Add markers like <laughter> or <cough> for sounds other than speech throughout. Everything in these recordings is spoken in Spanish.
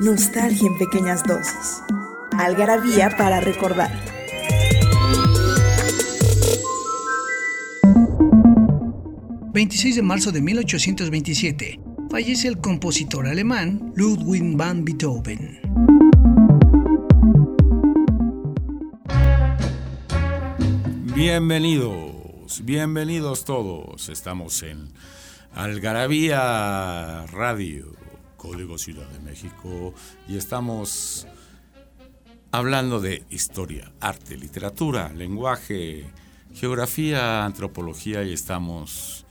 Nostalgia en pequeñas dosis. Algarabía para recordar. ...26 de marzo de 1827... ...fallece el compositor alemán Ludwig van Beethoven. Bienvenidos, bienvenidos todos. Estamos en Algarabía Radio, Código Ciudad de México, y estamos hablando de historia, arte, literatura, lenguaje, geografía, antropología, y estamos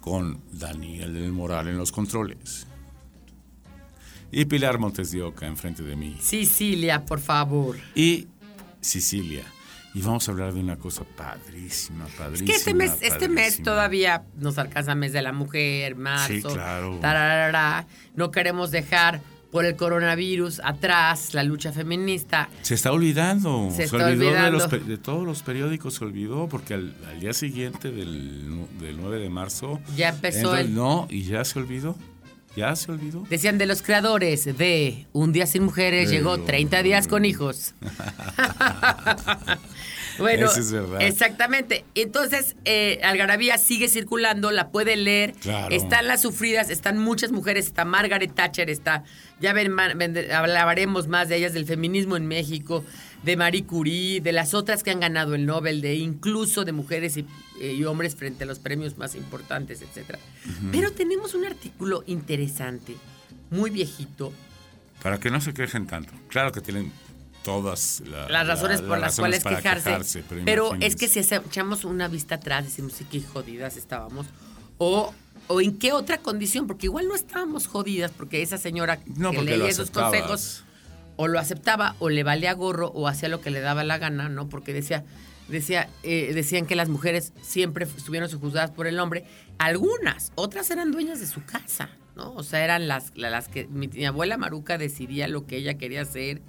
con Daniel del Moral en los controles. Y Pilar Montes de Oca enfrente de mí. Sicilia, por favor. Y Sicilia. Y vamos a hablar de una cosa padrísima, padrísima. Es que este mes, este mes todavía nos alcanza mes de la mujer, marzo. Sí, claro. tararara. No queremos dejar por el coronavirus atrás la lucha feminista. Se está olvidando. Se Se, está olvidó de, los olvidando. de todos los periódicos, se olvidó, porque al, al día siguiente del, del 9 de marzo. Ya empezó el- No, y ya se olvidó. Ya se olvidó. Decían de los creadores de Un día sin mujeres, Pero- llegó 30 días con hijos. <laughs> bueno, Eso es verdad. exactamente. Entonces, eh, Algarabía sigue circulando, la puede leer. Claro. Están las sufridas, están muchas mujeres, está Margaret Thatcher, está, ya ven- hablaremos más de ellas, del feminismo en México, de Marie Curie, de las otras que han ganado el Nobel, de incluso de mujeres y, eh, y hombres frente a los premios más importantes, etcétera. Pero tenemos un artículo interesante, muy viejito, Para que no se quejen tanto. Claro que tienen todas la- las razones la- por las razones cuales para quejarse. pero, pero es que si echamos una vista atrás, decimos, sí, qué jodidas estábamos. O, o en qué otra condición, porque igual no estábamos jodidas, porque esa señora No, que porque leía esos consejos o lo aceptaba o le valía gorro o hacía lo que le daba la gana, ¿no? Porque decía, decía, eh, decían que las mujeres siempre estuvieron juzgadas por el hombre. Algunas, otras eran dueñas de su casa, ¿no? O sea, eran las, la- las que mi, mi abuela Maruca decidía lo que ella quería hacer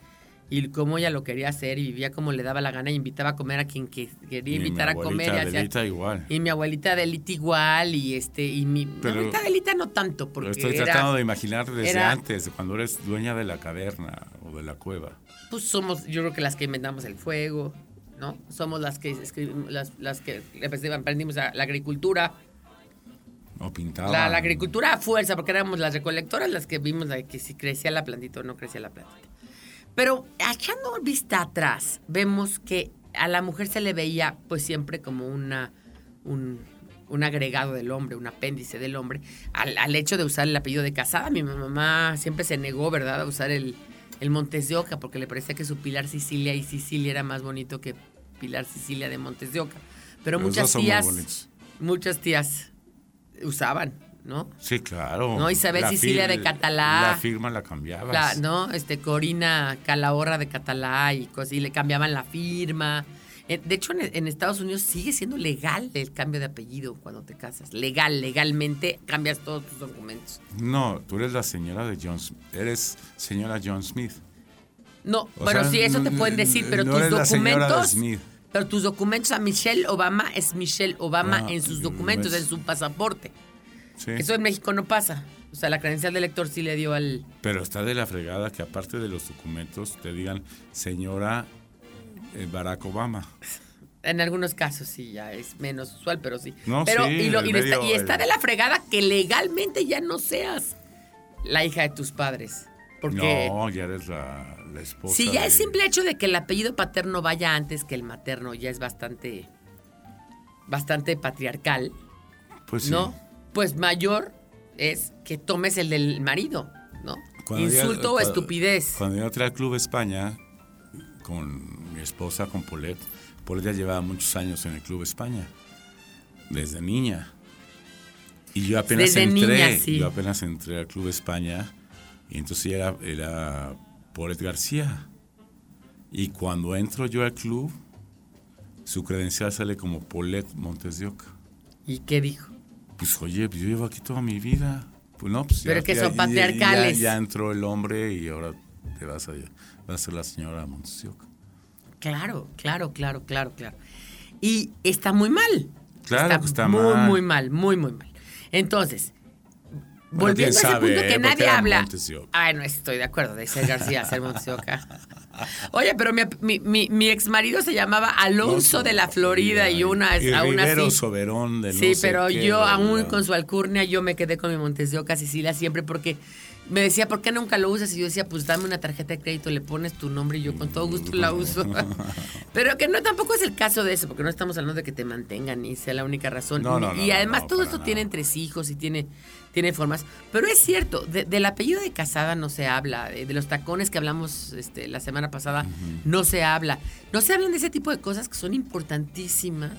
y cómo ella lo quería hacer y vivía como le daba la gana y invitaba a comer a quien que quería invitar a comer. y Adelita igual. y mi abuelita Adelita igual y este y mi, mi Pero- abuelita Adelita no tanto porque estoy era- tratando de imaginar desde era- antes, cuando eres dueña de la caverna o de la cueva. pues somos yo creo que las que inventamos el fuego no somos las que escribimos las, las que aprendimos la, la agricultura O pintaba. la, la agricultura a fuerza porque éramos las recolectoras las que vimos la- que si crecía la plantita o no crecía la plantita pero echando vista atrás vemos que a la mujer se le veía pues siempre como una un, un agregado del hombre, un apéndice del hombre, al, al hecho de usar el apellido de casada. Mi mamá siempre se negó, ¿verdad?, a usar el, el Montes de Oca, porque le parecía que su Pilar Sicilia y Sicilia era más bonito que Pilar Sicilia de Montes de Oca. Pero Los muchas tías, muchas tías usaban, ¿no? Sí, claro. No, Isabel Sicilia de Catalá. La firma la cambiabas. La, ¿no? Este, Corina Calahorra de Catalá y cosas, y le cambiaban la firma. Eh, De hecho, en, en Estados Unidos sigue siendo legal el cambio de apellido cuando te casas. Legal, legalmente cambias todos tus documentos. No, tú eres la señora de John Smith. Eres señora John Smith. No, O bueno, sea, sí, eso te pueden decir, pero no tus eres la señora de documentos. Smith. Pero tus documentos a Michelle Obama es Michelle Obama Ah, en sus mm, documentos, es- en su pasaporte. Sí. Eso en México no pasa. O sea, la credencial de lector sí le dio al. Pero está de la fregada que aparte de los documentos te digan señora eh, Barack Obama. En algunos casos sí, ya es menos usual, pero sí. No, pero, sí, y, lo- está, de la fregada que legalmente ya no seas la hija de tus padres. Porque No, ya eres la, la esposa. si ya de- el simple hecho de que el apellido paterno vaya antes que el materno ya es bastante, bastante patriarcal, Pues sí. Pues mayor es que tomes el del marido, ¿no? Cuando yo- Insulto o estupidez. Cuando yo entré al Club España con mi esposa, con Polet, Polet ya llevaba muchos años en el Club España, desde niña. Y yo apenas Desde entré, niña, sí. yo apenas entré al Club España y entonces era, era Polet García. Y cuando entro yo al club, su credencial sale como Polet Montes de Oca. ¿Y qué dijo? Pues oye, pues yo llevo aquí toda mi vida. Pues no, pues Pero ya- que ya- son ya- patriarcales. Ya, ya entró el hombre y ahora te vas a, vas a ser la señora Montes de Oca. Claro, claro, claro, claro, claro. Y está muy mal. Claro que está muy, mal. muy mal, muy, muy mal. Entonces, Bueno, volviendo a ese sabe, punto ¿eh? que nadie habla. Montes de Oca. Ay, no estoy de acuerdo de ser García, ser Montes de Oca. <laughs> <laughs> Oye, pero mi, mi, mi, mi ex marido se llamaba Alonso de la Florida y una y aún así. Soberón de Sí, pero yo aún con su alcurnia, yo me quedé con mi Montes de Oca, Sicilia, siempre porque me decía, ¿por qué nunca lo usas? Y yo decía, pues dame una tarjeta de crédito, le pones tu nombre y yo con todo gusto la uso. <laughs> pero que no, tampoco es el caso de eso, porque no estamos hablando de que te mantengan y sea la única razón. No, no, y además todo esto tiene tres hijos y tiene, tiene formas. Pero es cierto, de- del apellido de casada no se habla, de, de los tacones que hablamos este, la semana pasada no se habla. No se hablan de ese tipo de cosas que son importantísimas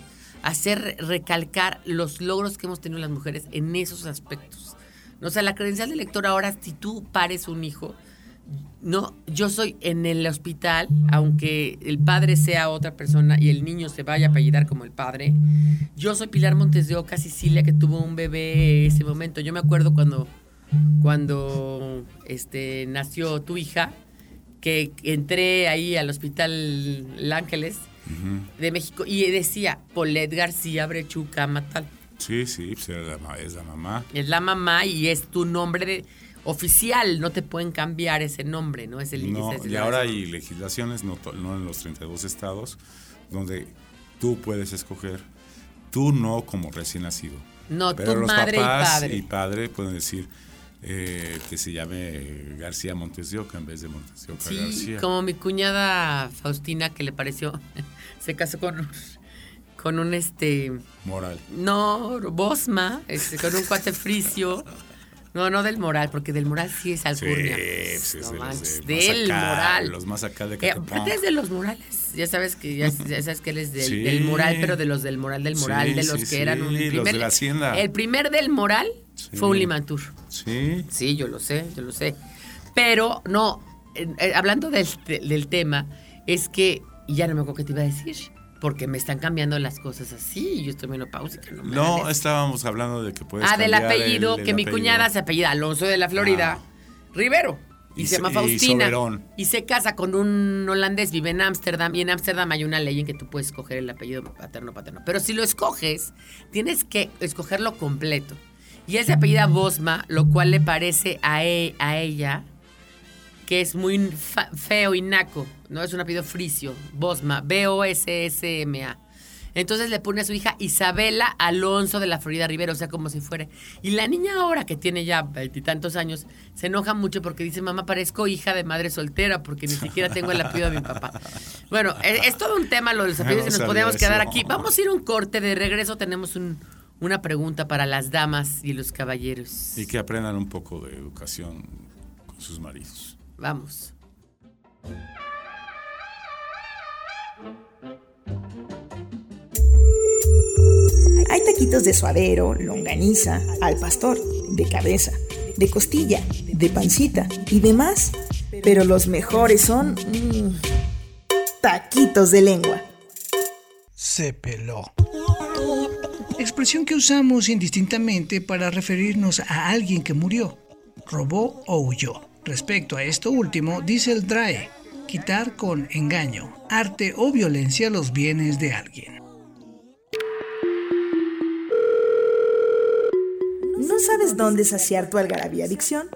hacer recalcar los logros que hemos tenido las mujeres en esos aspectos. O sea, la credencial de lector ahora, si tú pares un hijo, no, yo soy en el hospital, aunque el padre sea otra persona y el niño se vaya a apellidar como el padre, yo soy Pilar Montes de Oca, Sicilia, que tuvo un bebé ese momento. Yo me acuerdo cuando, cuando este, nació tu hija, que entré ahí al hospital El Ángeles de México y decía Polet García Brechuca Matal. Sí, sí, pues es la mamá. Es la mamá y es tu nombre de- oficial, no te pueden cambiar ese nombre, ¿no? Es el No, es y ahora hay legislaciones, no, no en los 32 estados, donde tú puedes escoger, tú no como recién nacido. No, pero tu los madre y padre. y padre pueden decir eh, que se llame García Montes de Oca en vez de Montes de Oca Sí, García. como mi cuñada Faustina que le pareció, <laughs> se casó con un, con un este, Moral. no, Bosma, este, con un cuate fricio. No, no del moral, porque del moral sí es alcurnia. pues, es No manches, de del acá, moral. los más acá de Eh, aparte es de los morales. Ya sabes que ya, <laughs> ya sabes que él es del, Sí. del moral, pero de los del moral del moral, Sí, de los sí, que eran un sí, el los primer, de la hacienda. El primer del moral Sí. fue un limantur. Sí. Sí, yo lo sé, yo lo sé. Pero no, eh, hablando del, del tema, es que y ya no me acuerdo qué te iba a decir. Porque me están cambiando las cosas así. y Yo estoy menopáusica. No, me No, estábamos hablando de que puedes Ah, del apellido, el- el que mi apellido. cuñada se apellida Alonso de la Florida, Rivero. Y, Y se llama y Faustina. Soberón. Y se casa con un holandés, vive en Ámsterdam. Y en Ámsterdam hay una ley en que tú puedes escoger el apellido paterno paterno. Pero si lo escoges, tienes que escogerlo completo. Y él se apellida Bosma, lo cual le parece a, e- a ella que es muy feo y naco. No es un apellido fricio. Bosma, B-O-S-S-M-A. Entonces le pone a su hija Isabela Alonso de la Florida Rivera, o sea, como si fuera. Y la niña ahora, que tiene ya veintitantos años, se enoja mucho porque dice, mamá, parezco hija de madre soltera porque ni siquiera tengo el apellido de mi papá. <laughs> Bueno, es, es todo un tema lo de los apellidos No y nos podríamos quedar aquí. Vamos a ir a un corte de regreso. Tenemos un- una pregunta para las damas y los caballeros. Y que aprendan un poco de educación con sus maridos. Vamos. Hay taquitos de suadero, longaniza, al pastor, de cabeza, de costilla, de pancita y demás. Pero los mejores son mm, taquitos de lengua. Se peló. Expresión que usamos indistintamente para referirnos a alguien que murió, robó o huyó. Respecto a esto último, dice el DRAE, quitar con engaño, arte o violencia los bienes de alguien. ¿No sabes dónde saciar tu algarabía adicción?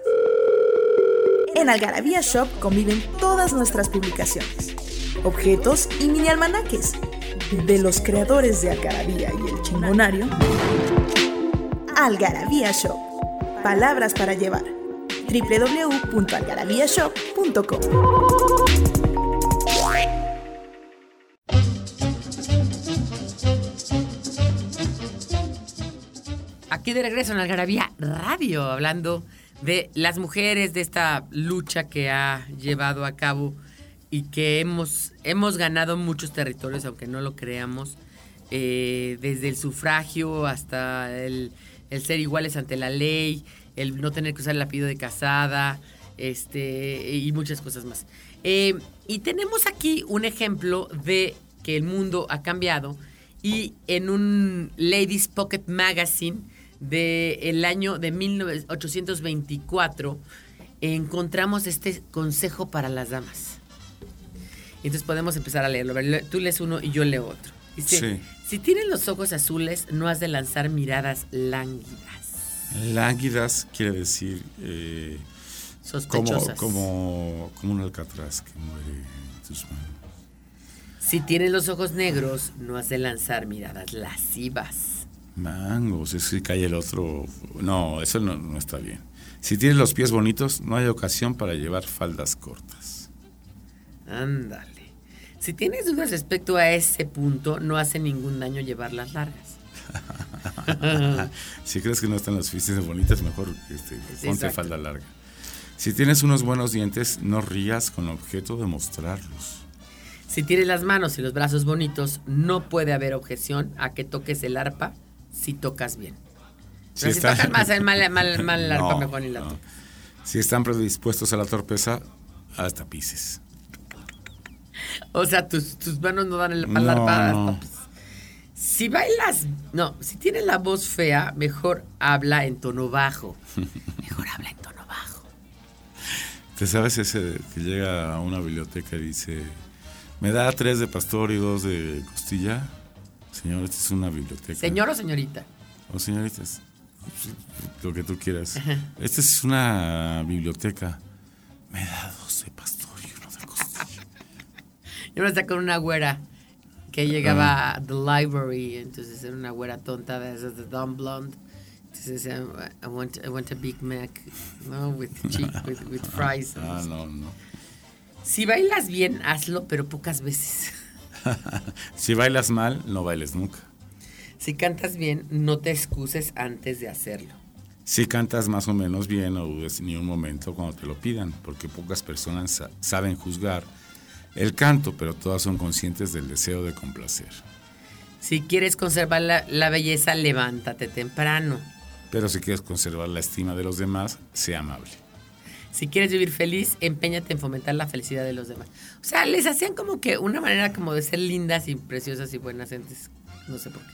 En Algarabía Shop conviven todas nuestras publicaciones, objetos y mini almanaques. De los creadores de Algarabía y el Chingonario, Algarabía Shop. Palabras para llevar. www.algarabíashop.com Aquí de regreso en Algarabía Radio, hablando de las mujeres, de esta lucha que ha llevado a cabo y que hemos, hemos ganado muchos territorios, aunque no lo creamos, eh, desde el sufragio hasta el, el ser iguales ante la ley, el no tener que usar el apellido de casada, este, y muchas cosas más. Eh, y tenemos aquí un ejemplo de que el mundo ha cambiado y en un Ladies Pocket Magazine del el año de 1824 encontramos este consejo para las damas. Entonces podemos empezar a leerlo. Tú lees uno y yo leo otro. Dice, Sí. si tienes los ojos azules, no has de lanzar miradas lánguidas, Lánguidas quiere decir eh, como, sospechosas. como, como un alcatraz que muere en tus manos. Si tienes los ojos negros, no has de lanzar miradas lascivas. Mangos, es que cae el otro. No, eso no, no está bien. Si tienes los pies bonitos, no hay ocasión para llevar faldas cortas. Ándale. Si tienes dudas respecto a ese punto, no hace ningún daño llevarlas largas. <laughs> si crees que no están las fiestas bonitas, mejor este, ponte exacto. falda larga. Si tienes unos buenos dientes, no rías con objeto de mostrarlos. Si tienes las manos y los brazos bonitos, no puede haber objeción a que toques el arpa si tocas bien. Si Pero si, tocas mal, mal, mal, mal el <laughs> arpa, No, mejor ni la no. Si están predispuestos a la torpeza, hasta pises. O sea, tus, tus manos no dan el No, el arpa. hasta no. Si bailas, no, si tienes la voz fea, mejor habla en tono bajo. <laughs> Mejor habla en tono bajo. ¿Te sabes ese que llega a una biblioteca y dice, me da tres de pastor y dos de costilla? Señor, esta es una biblioteca. Señor o señorita. O señoritas, lo que tú quieras. Esta es una biblioteca. Me da dos de pastor y uno de costilla. <laughs> Yo me con una güera que llegaba a The Library, entonces era una güera tonta de esas de Dumb Blonde. Entonces decía, I want, I want a Big Mac, no, with, <laughs> with, with fries. Ah, no, no. Si bailas bien, hazlo, pero pocas veces. <laughs> si bailas mal, no bailes nunca. Si cantas bien, no te excuses antes de hacerlo. Si cantas más o menos bien, no dudes ni un momento cuando te lo pidan, porque pocas personas sa- saben juzgar el canto, pero todas son conscientes del deseo de complacer. Si quieres conservar la, la belleza, levántate temprano. Pero si quieres conservar la estima de los demás, sea amable. Si quieres vivir feliz, empeñate en fomentar la felicidad de los demás. O sea, les hacían como que una manera como de ser lindas y preciosas y buenas gentes. No sé por qué.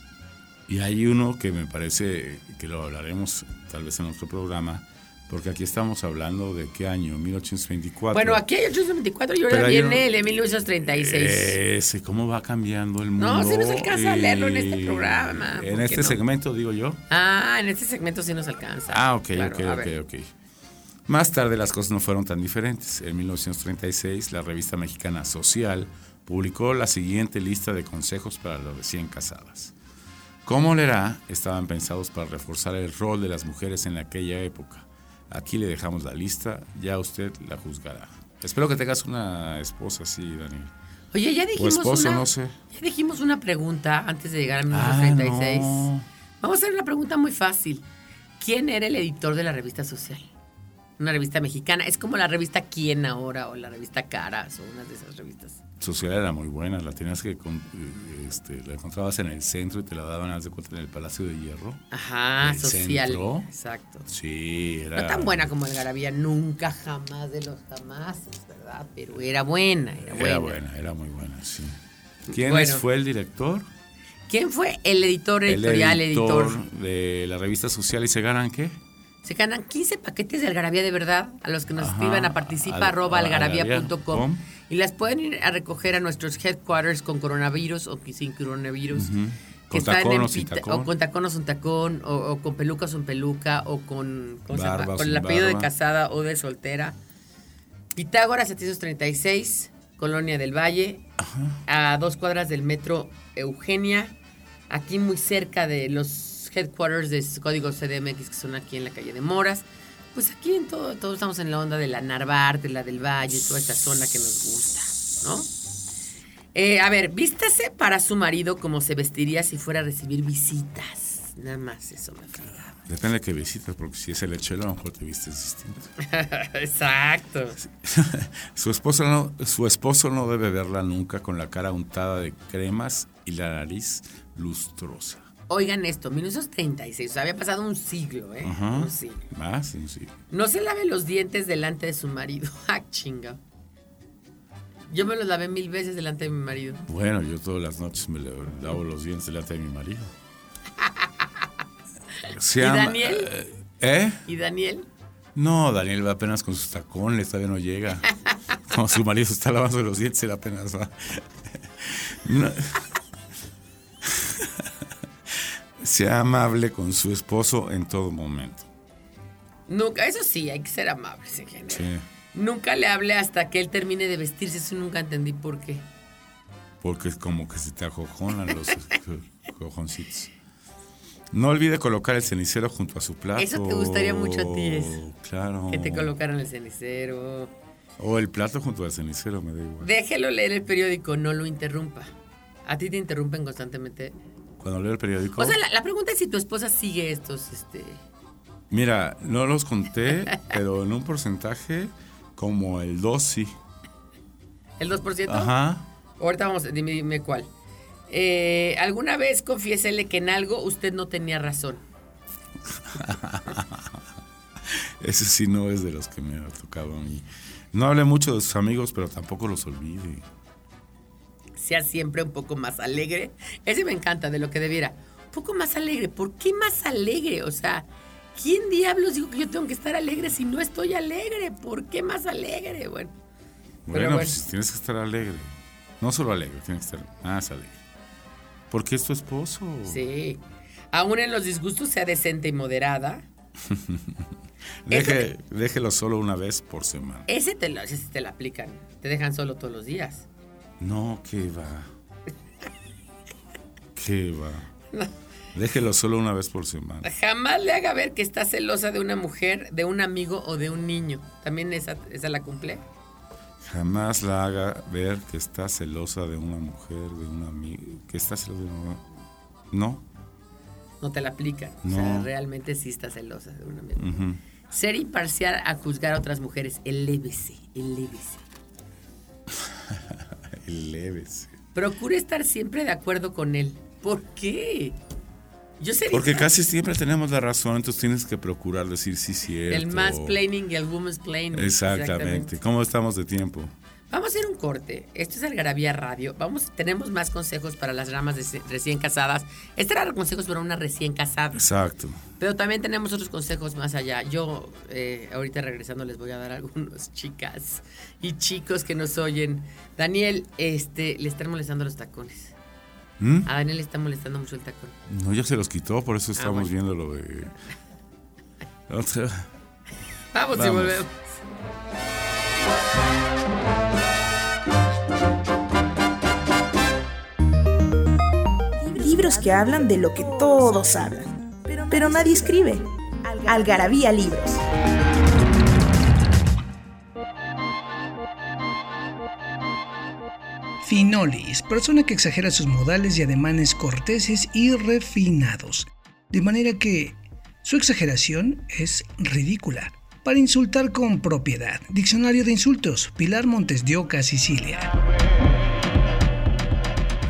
Y hay uno que me parece que lo hablaremos tal vez en otro programa, porque aquí estamos hablando de qué año, 1824. Bueno, aquí hay 824 y ahora viene el de 1936. Ese, ¿cómo va cambiando el mundo? No, sí nos alcanza a leerlo en este Y- programa, ¿por En este no? segmento, digo yo. Ah, en este segmento sí nos alcanza. Ah, ok, Claro, ok, ok, ok. Más tarde las cosas no fueron tan diferentes. En 1936, la revista mexicana Social publicó la siguiente lista de consejos para las recién casadas. Como leerá, estaban pensados para reforzar el rol de las mujeres en aquella época. Aquí le dejamos la lista, ya usted la juzgará. Espero que tengas una esposa así, Daniel. Oye, ya dijimos esposo, una, no sé. Ya dijimos una pregunta antes de llegar a Ah, 1936. no. Vamos a hacer una pregunta muy fácil. ¿Quién era el editor de la revista Social? Una revista mexicana. Es como la revista Quién ahora o la revista Caras o una de esas revistas. Social era muy buena, la tenías que eh, este, la encontrabas en el centro y te la daban haz de cuenta en el Palacio de Hierro. Ajá, ¿El social. centro? Exacto. Sí, era No tan buena como el Garabía, nunca jamás de los jamás, ¿verdad? Pero era buena, era buena. Era buena, era muy buena, sí. ¿Quién Bueno. fue el director? ¿Quién fue el editor editorial, el editor? editor de la revista social y se ganan qué? Se ganan 15 paquetes de Algarabía de verdad a los que nos Ajá, escriban a participa al- arroba a- algarabía.com algarabía.com. y las pueden ir a recoger a nuestros headquarters con coronavirus o sin coronavirus. Que Con están en o sin pita- tacón. o con tacón o sin tacón, o, o con peluca o sin peluca, o con, ¿cómo se llama? Barba con el apellido de casada o de soltera. Pitágoras 736, Colonia del Valle, a dos cuadras del metro Eugenia, aquí muy cerca de los headquarters de Código CDMX, que son aquí en la calle de Moras. Pues aquí en todo, todos estamos en la onda de la Narvarte, la del Valle, toda esta zona que nos gusta, ¿no? Eh, a ver, vístase para su marido como se vestiría si fuera a recibir visitas. Nada más eso me faltaba. Depende de qué visitas, porque si es el hechero, a lo mejor te vistes distinto. <laughs> Exacto. <laughs> su, esposo no, su esposo no debe verla nunca con la cara untada de cremas y la nariz lustrosa. Oigan esto, 1936, o sea, había pasado un siglo, ¿eh? Ajá. Un siglo. Más, sí, sí. No se lave los dientes delante de su marido. <laughs> ¡Ah, chinga! Yo me los lavé mil veces delante de mi marido. Bueno, yo todas las noches me lavo- los dientes delante de mi marido. <laughs> Se ¿Y Daniel? ¿Eh? ¿Y Daniel? No, Daniel va apenas con sus tacones, todavía no llega. <laughs> Como su marido se está lavando los dientes, él apenas va. No. Sea amable con su esposo en todo momento. Nunca, eso sí, hay que ser amables en general. Sí, Nunca le hablé hasta que él termine de vestirse, eso nunca entendí por qué. porque es como que se te ajojonan <laughs> los cojoncitos. No olvide colocar el cenicero junto a su plato. Eso te gustaría mucho a ti, es. Claro. Que te colocaran el cenicero. O el plato junto al cenicero, me da igual. Déjelo leer el periódico, no lo interrumpa. A ti te interrumpen constantemente. Cuando leo el periódico. O sea, la, la pregunta es si tu esposa sigue estos, este... Mira, no los conté, <laughs> pero en un porcentaje como el 2 sí. ¿El 2%? Ajá. Ahorita vamos, dime, dime cuál. Eh, ¿Alguna vez confiésele que en algo usted no tenía razón? <laughs> Ese sí no es de los que me ha tocado a mí. No hablé mucho de sus amigos, pero tampoco los olvide. Sea siempre un poco más alegre. Ese me encanta de lo que debiera. Un poco más alegre. ¿Por qué más alegre? O sea, ¿quién diablos dijo que yo tengo que estar alegre si no estoy alegre? ¿Por qué más alegre? Bueno. Pero Bueno, bueno. pues tienes que estar alegre. No solo alegre, tienes que estar más alegre. Porque es tu esposo. Sí. Aún en los disgustos sea decente y moderada. <laughs> Deje, déjelo solo una vez por semana. Ese te lo, ese te lo aplican. Te dejan solo todos los días. No, que va. ¿Qué va? Déjelo solo una vez por semana. Jamás le haga ver que está celosa de una mujer, de un amigo o de un niño. ¿También esa, esa la cumple? Jamás la haga ver que está celosa de una mujer, de un amigo. Que está celosa de una. No. No te la aplican. O sea, realmente sí está celosa de un amigo. Ser imparcial a juzgar a otras mujeres. Elévese, elévese. <laughs> Procure estar siempre de acuerdo con él. ¿Por qué? Yo sería Porque casi siempre tenemos la razón, entonces tienes que procurar decir sí, cierto. el mansplaining y el womansplaining. Exactamente. ¿Cómo estamos de tiempo? Vamos a hacer un corte. Esto es Algarabía Radio. Vamos, tenemos más consejos para las ramas de recién casadas. Este era consejos para una recién casada. Exacto. Pero también tenemos otros consejos más allá. Yo, eh, ahorita regresando, les voy a dar algunos <laughs> chicas y chicos que nos oyen. Daniel, este, le están molestando los tacones. ¿Mm? A Daniel le está molestando mucho el tacón. No, ya se los quitó, por eso estamos Ah, bueno. viendo lo de. <laughs> Otra- Vamos, y Vamos. volvemos. Que hablan de lo que todos hablan, pero nadie escribe. Algarabía Libros. Finolis, persona que exagera sus modales y ademanes corteses y refinados, de manera que su exageración es ridícula. Para insultar con propiedad. Diccionario de insultos. Pilar Montes de Oca, Sicilia.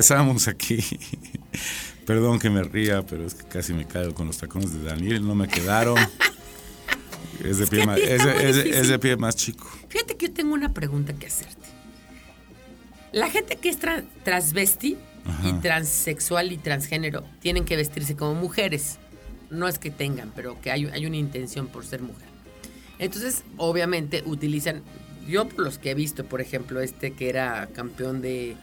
Regresamos aquí. <laughs> Perdón que me ría, pero es que casi me caigo con los tacones de Daniel, no me quedaron. <laughs> Es de, pie, más, es es de- difícil. es de pie más chico. Fíjate que yo tengo una pregunta que hacerte. La gente que es tra- transvesti y transexual y transgénero tienen que vestirse como mujeres. No es que tengan, pero que hay, hay una intención por ser mujer. Entonces, obviamente, utilizan. Yo, por los que he visto, por ejemplo, este que era campeón de.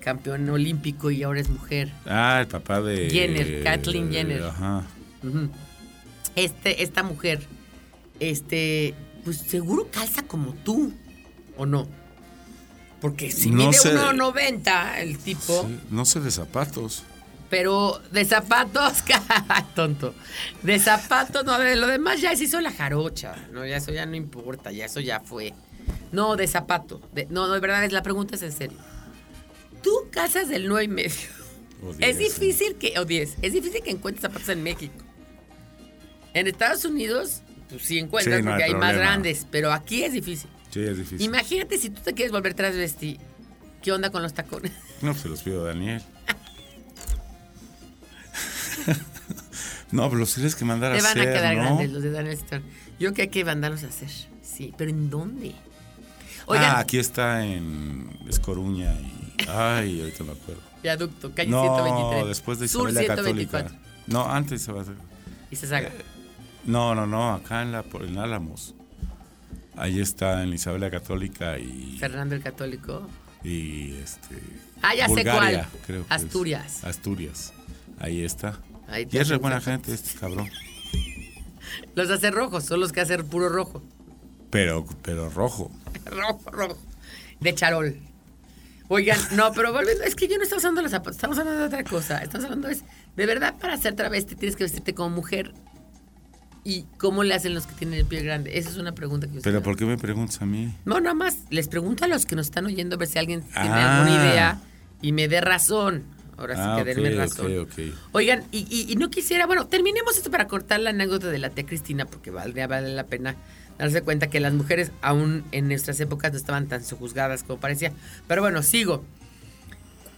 Campeón olímpico y ahora es mujer. Ah, el papá de. Jenner, Kathleen Jenner. Ajá. Este, esta mujer, este, pues seguro calza como tú, ¿o no? Porque si No mide sé. 1.90 el tipo, Sí, no sé de zapatos. pero de zapatos, <laughs> tonto. De zapatos, no, de lo demás ya se hizo la jarocha. No, ya eso ya no importa, ya eso ya fue. No, de zapato. de- no, no, de verdad, es, la pregunta es en serio. Tú casas del 9 y medio. Es difícil que, o 10, es difícil que encuentres zapatos en México. En Estados Unidos, pues sí encuentras Sí, no porque hay hay más grandes, pero aquí es difícil. Sí, es difícil. Imagínate si tú te quieres volver transvesti, ¿qué onda con los tacones? <laughs> No, pues se los pido a Daniel. <laughs> no, pero los tienes que mandar a Te van a hacer, quedar ¿no? grandes los de Daniel Stern. Yo creo que hay que mandarlos a hacer. Sí, pero ¿en dónde? Oigan, Ah, aquí está en Escoruña y... Ay, ahorita me acuerdo. viaducto, calle No, 123. después de Sur Isabel la 124. Católica. No, antes se va a hacer. Y se saca. No, no, no, acá en, la, en Álamos. Ahí está en Isabel la Católica y... Fernando el Católico. y este... Ah, ya sé cuál. creo que es. Asturias. Asturias. Ahí está. Ahí y es re buena gente este cabrón. <laughs> Los hace rojos, son los que hacen puro rojo. Pero, pero rojo. <laughs> Rojo, rojo. De charol. Oigan, no, pero volviendo, es que yo no estoy usando los zapatos, estamos hablando de otra cosa. Estamos hablando es, de verdad, para ser travesti tienes que vestirte como mujer. ¿Y cómo le hacen los que tienen el pie grande? Esa es una pregunta que yo Pero. ¿por qué me preguntas a mí? No, nada más, les pregunto a los que nos están oyendo a ver si alguien tiene Ah. alguna idea y me dé razón. Ahora sí Ah, que denme razón. ok, ok. Oigan, y, y- y no quisiera, bueno, terminemos esto para cortar la anécdota de la tía Cristina, porque valdría vale la pena darse cuenta que las mujeres aún en nuestras épocas no estaban tan sojuzgadas como parecía. Pero bueno, sigo.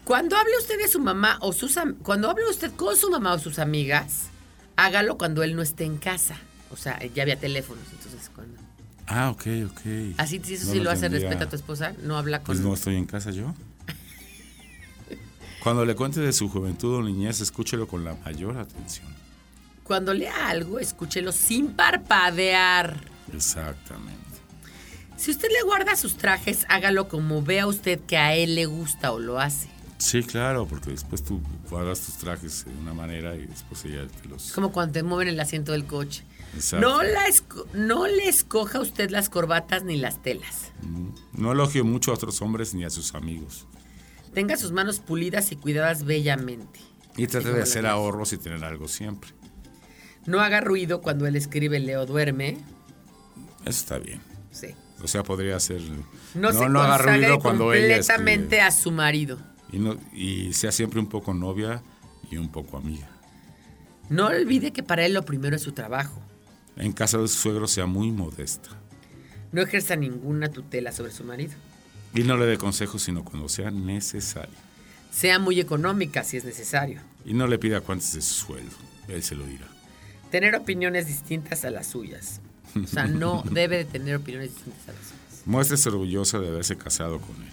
Cuando hable usted de su mamá o sus cuando hable usted con su mamá o sus amigas, hágalo cuando él no esté en casa. O sea, ya había teléfonos, entonces cuando. Ah, ok, ok. Así, si eso No sí lo hace respeta a tu esposa, no habla con. Pues no estoy en casa yo. Cuando le cuente de su juventud o niñez, escúchelo con la mayor atención. Cuando lea algo, escúchelo sin parpadear. Exactamente. Si usted le guarda sus trajes, hágalo como vea usted que a él le gusta o lo hace. Sí, claro, porque después tú guardas tus trajes de una manera y después ella te los... como cuando te mueven el asiento del coche. Exacto. No, la esco- no le escoja usted las corbatas ni las telas. Mm. No elogio mucho a otros hombres ni a sus amigos. Tenga sus manos pulidas y cuidadas bellamente. Y trate de hacer ahorros y tener algo siempre. No haga ruido cuando él escribe Leo duerme. Eso está bien. Sí. O sea, podría ser... No, se haga ruido cuando ella completamente a su marido. Y, no, y sea siempre un poco novia y un poco amiga. No olvide que para él lo primero es su trabajo. En casa de su suegro sea muy modesta. No ejerza ninguna tutela sobre su marido. Y no le dé consejos sino cuando sea necesario. Sea muy económica si es necesario. Y no le pida cuántos de su sueldo. Él se lo dirá. Tener opiniones distintas a las suyas. O sea, no <laughs> debe de tener opiniones distintas a las suyas. Muéstrese orgullosa de haberse casado con él.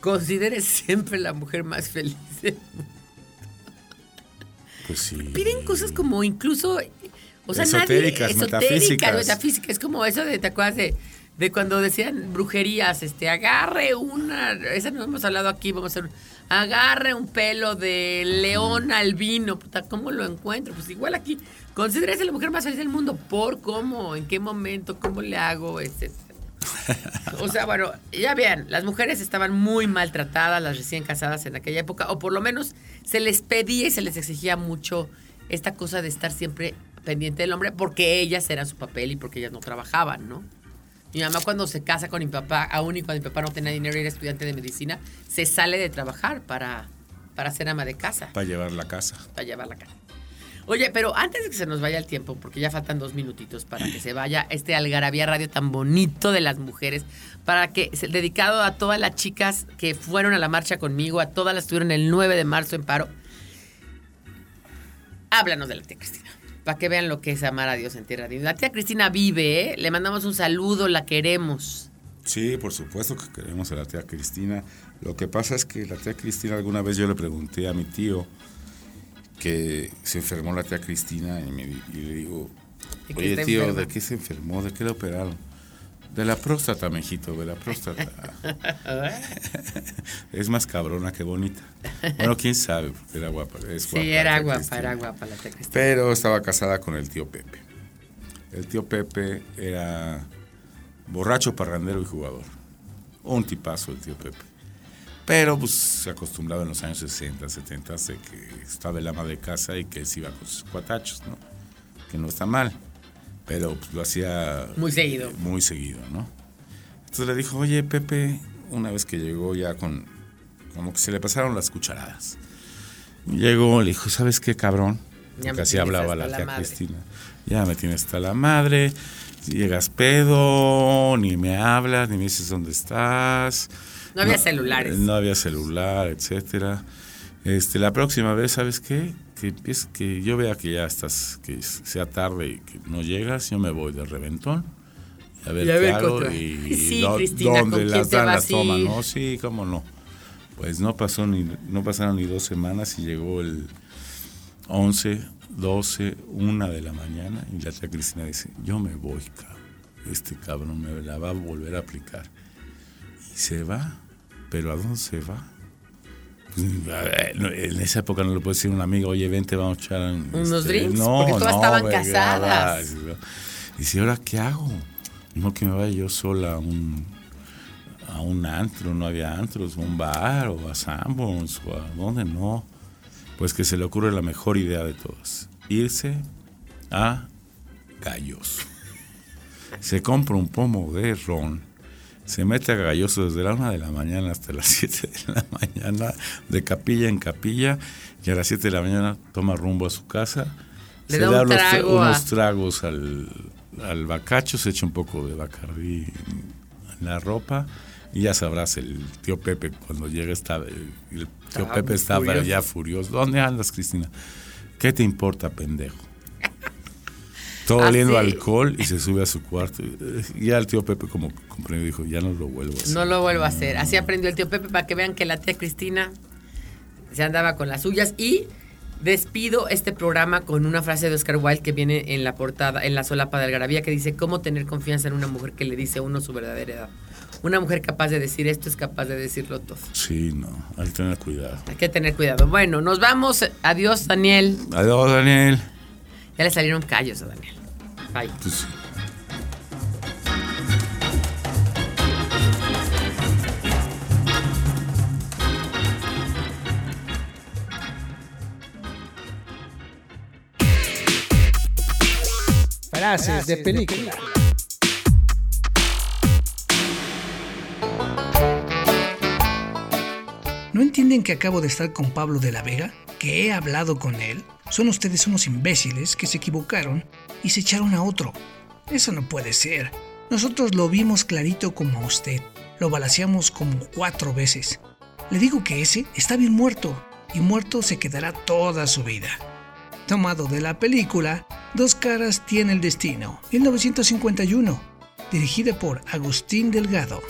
Considere siempre la mujer más feliz. Pues sí. Piden cosas como incluso, o sea, Esotéricas, nadie, esotérica, metafísicas. metafísica. Es como eso de, ¿te acuerdas de, de cuando decían brujerías? Este, agarre una, esa no hemos hablado aquí, vamos a hacer, agarre un pelo de león albino, puta, ¿cómo lo encuentro? Pues igual aquí, considérese la mujer más feliz del mundo, ¿por cómo? ¿En qué momento? ¿Cómo le hago? Este, <laughs> O sea, bueno, ya vean, las mujeres estaban muy maltratadas, las recién casadas en aquella época, o por lo menos se les pedía y se les exigía mucho esta cosa de estar siempre pendiente del hombre, porque ellas eran su papel y porque ellas no trabajaban, ¿no? Mi mamá cuando se casa con mi papá, aún y cuando mi papá no tenía dinero y era estudiante de medicina, se sale de trabajar para, para ser ama de casa Para llevar la casa. para llevar la cara. Oye, pero antes de que se nos vaya el tiempo, porque ya faltan dos minutitos para que se vaya este Algarabía Radio tan bonito de las mujeres, para que, dedicado a todas las chicas que fueron a la marcha conmigo, a todas las que estuvieron el 9 de marzo en paro, háblanos de la tía Cristina, para que vean lo que es amar a Dios en tierra. de- La tía Cristina vive, ¿eh? le mandamos un saludo, la queremos. Sí, por supuesto que queremos a la tía Cristina. Lo que pasa es que la tía Cristina, alguna vez yo le pregunté a mi tío que se enfermó la tía Cristina y, me, y le digo, ¿De qué oye tío, enferma?" ¿de qué se enfermó? ¿De qué le operaron? De la próstata, mijito, de la próstata. <laughs> es más cabrona que bonita. Bueno, quién sabe, porque era guapa. Es guapa Sí, era guapa, Cristina. era guapa la Cristina. Pero estaba casada con el tío Pepe. El tío Pepe era borracho, parrandero y jugador. Un tipazo el tío Pepe. Pero pues se acostumbraba en los años 60, 70 de que estaba el ama de casa y que se iba con sus cuatachos, ¿no? Que no está mal. Pero pues, lo hacía... Muy seguido. Muy seguido, ¿no? Entonces le dijo, oye Pepe, una vez que llegó ya con... Como que se le pasaron las cucharadas. Llegó, le dijo, ¿sabes qué, cabrón? Ya Porque así hablaba la la tía madre. Cristina. Ya me tienes hasta la madre. Llegas pedo, ni me hablas, ni me dices dónde estás. No había celulares. No había celular, etcétera. Este, la próxima vez, ¿sabes qué? Que empiece, que yo vea que ya estás, que sea tarde y que no llegas, yo me voy de reventón. A ver Y a qué ver hago contra- y <laughs> Sí, dó- Cristina, ¿con dónde las dan, las? ¿no? Sí, cómo no. Pues no pasó ni, no pasaron ni dos semanas y llegó el 11, 12, 1 de la mañana y la tía Cristina dice, yo me voy, cabrón. Este cabrón me la va a volver a aplicar. Y se va. ¿Pero a dónde se va? En esa época no le puede decir a un amigo, oye, vente, vamos a echar un- Unos drinks, porque todas estaban güey, casadas. Y dice, ¿ahora qué hago? No que me vaya yo sola a un, a un antro, no había antros, a un bar o a Sanborns o a dónde no. Pues que se le ocurre la mejor idea de todas, irse a Gallos. Se compra un pomo de ron, se mete a Galloso desde la una de la mañana hasta las <laughs> 7 de la mañana, de capilla en capilla, y a las 7 de la mañana toma rumbo a su casa. Le se da un unos, a- tragos al, al bacacho, se echa un poco de bacardí en la ropa y ya sabrás, el tío Pepe cuando llega estaba, el, el tío Pepe estaba furioso. ya furioso. ¿Dónde andas, Cristina? ¿Qué te importa, pendejo? Todo Ah, oliendo alcohol y se sube a su cuarto. Y ya el tío Pepe como comprendió dijo, ya no lo vuelvo a hacer. No lo vuelvo a hacer. Así aprendió el tío Pepe para que vean que la tía Cristina se andaba con las suyas. Y despido este programa con una frase de Oscar Wilde que viene en la portada, en la solapa de Algarabía, que dice, ¿cómo tener confianza en una mujer que le dice a uno su verdadera edad? Una mujer capaz de decir esto es capaz de decirlo todo. Sí, no, hay que tener cuidado. Hay que tener cuidado. Bueno, nos vamos. Adiós, Daniel. Adiós, Daniel. Ya le salieron callos a Daniel. Bye. Pues sí. Frases de película. ¿No entienden que acabo de estar con Pablo de la Vega? ¿Que he hablado con él? Son ustedes unos imbéciles que se equivocaron y se echaron a otro. Eso no puede ser. Nosotros lo vimos clarito como a usted. Lo balaseamos como cuatro veces. Le digo que ese está bien muerto y muerto se quedará toda su vida. Tomado de la película Dos caras tiene el destino, 1951, dirigida por Agustín Delgado.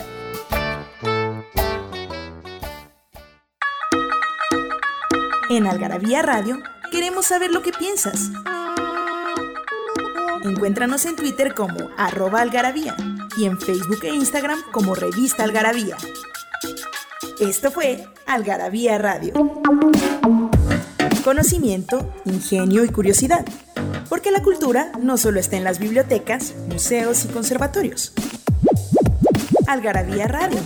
En Algarabía Radio queremos saber lo que piensas. Encuéntranos en Twitter como arroba algarabía y en Facebook e Instagram como revista algarabía. Esto fue Algarabía Radio. Conocimiento, ingenio y curiosidad. Porque la cultura no solo está en las bibliotecas, museos y conservatorios. Algarabía Radio